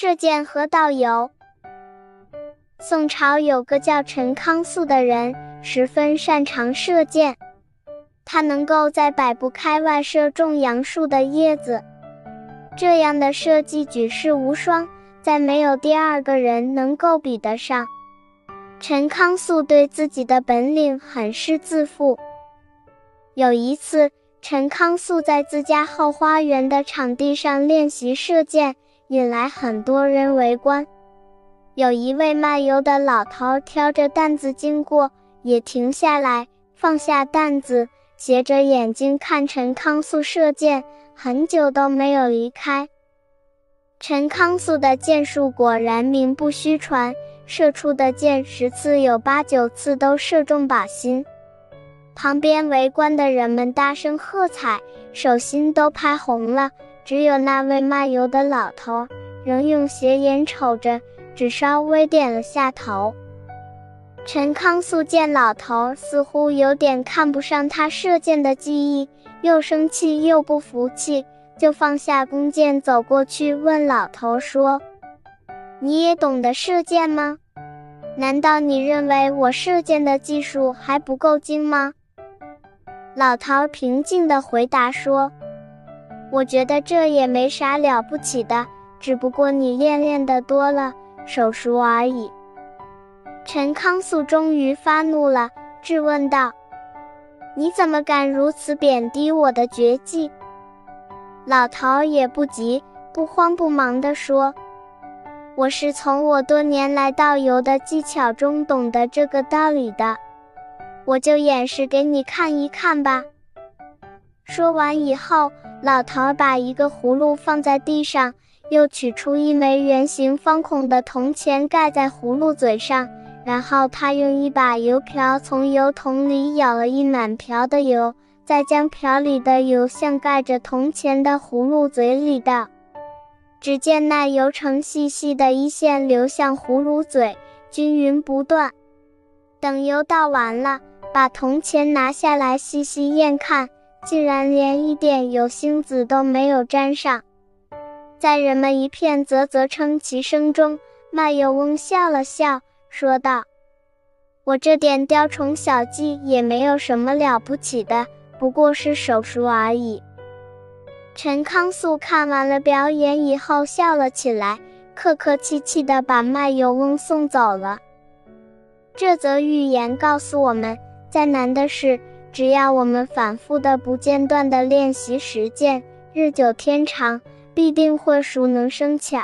射箭和道游。宋朝有个叫陈康肃的人，十分擅长射箭。他能够在百步开外射中杨树的叶子，这样的射技举世无双，再没有第二个人能够比得上。陈康肃对自己的本领很是自负。有一次，陈康肃在自家后花园的场地上练习射箭，引来很多人围观。有一位卖油的老头挑着担子经过，也停下来，放下担子，斜着眼睛看陈康肃射箭，很久都没有离开。陈康肃的箭术果然名不虚传，射出的箭十次有八九次都射中靶心。旁边围观的人们大声喝彩，手心都拍红了。只有那位卖油的老头仍用斜眼瞅着。只稍微点了下头。陈康肃见老头似乎有点看不上他射箭的技艺，又生气又不服气，就放下弓箭走过去问老头说：“你也懂得射箭吗？难道你认为我射箭的技术还不够精吗？”老头平静地回答说：“我觉得这也没啥了不起的，只不过你练练的多了。”手熟而已。陈康肃终于发怒了，质问道：“你怎么敢如此贬低我的绝技？”老头也不急不慌不忙地说：“我是从我多年来导游的技巧中懂得这个道理的，我就演示给你看一看吧。”说完以后，老头把一个葫芦放在地上。又取出一枚圆形方孔的铜钱，盖在葫芦嘴上，然后他用一把油瓢从油桶里舀了一满瓢的油，再将瓢里的油向盖着铜钱的葫芦嘴里倒。只见那油呈细细的一线流向葫芦嘴，均匀不断。等油倒完了，把铜钱拿下来细细验看，竟然连一点油星子都没有沾上。在人们一片啧啧称奇声中，卖油翁笑了笑，说道：“我这点雕虫小技也没有什么了不起的，不过是手熟而已。”陈康肃看完了表演以后，笑了起来，客客气气地把卖油翁送走了。这则寓言告诉我们，再难的事，只要我们反复的、不间断的练习实践，日久天长。必定会熟能生巧。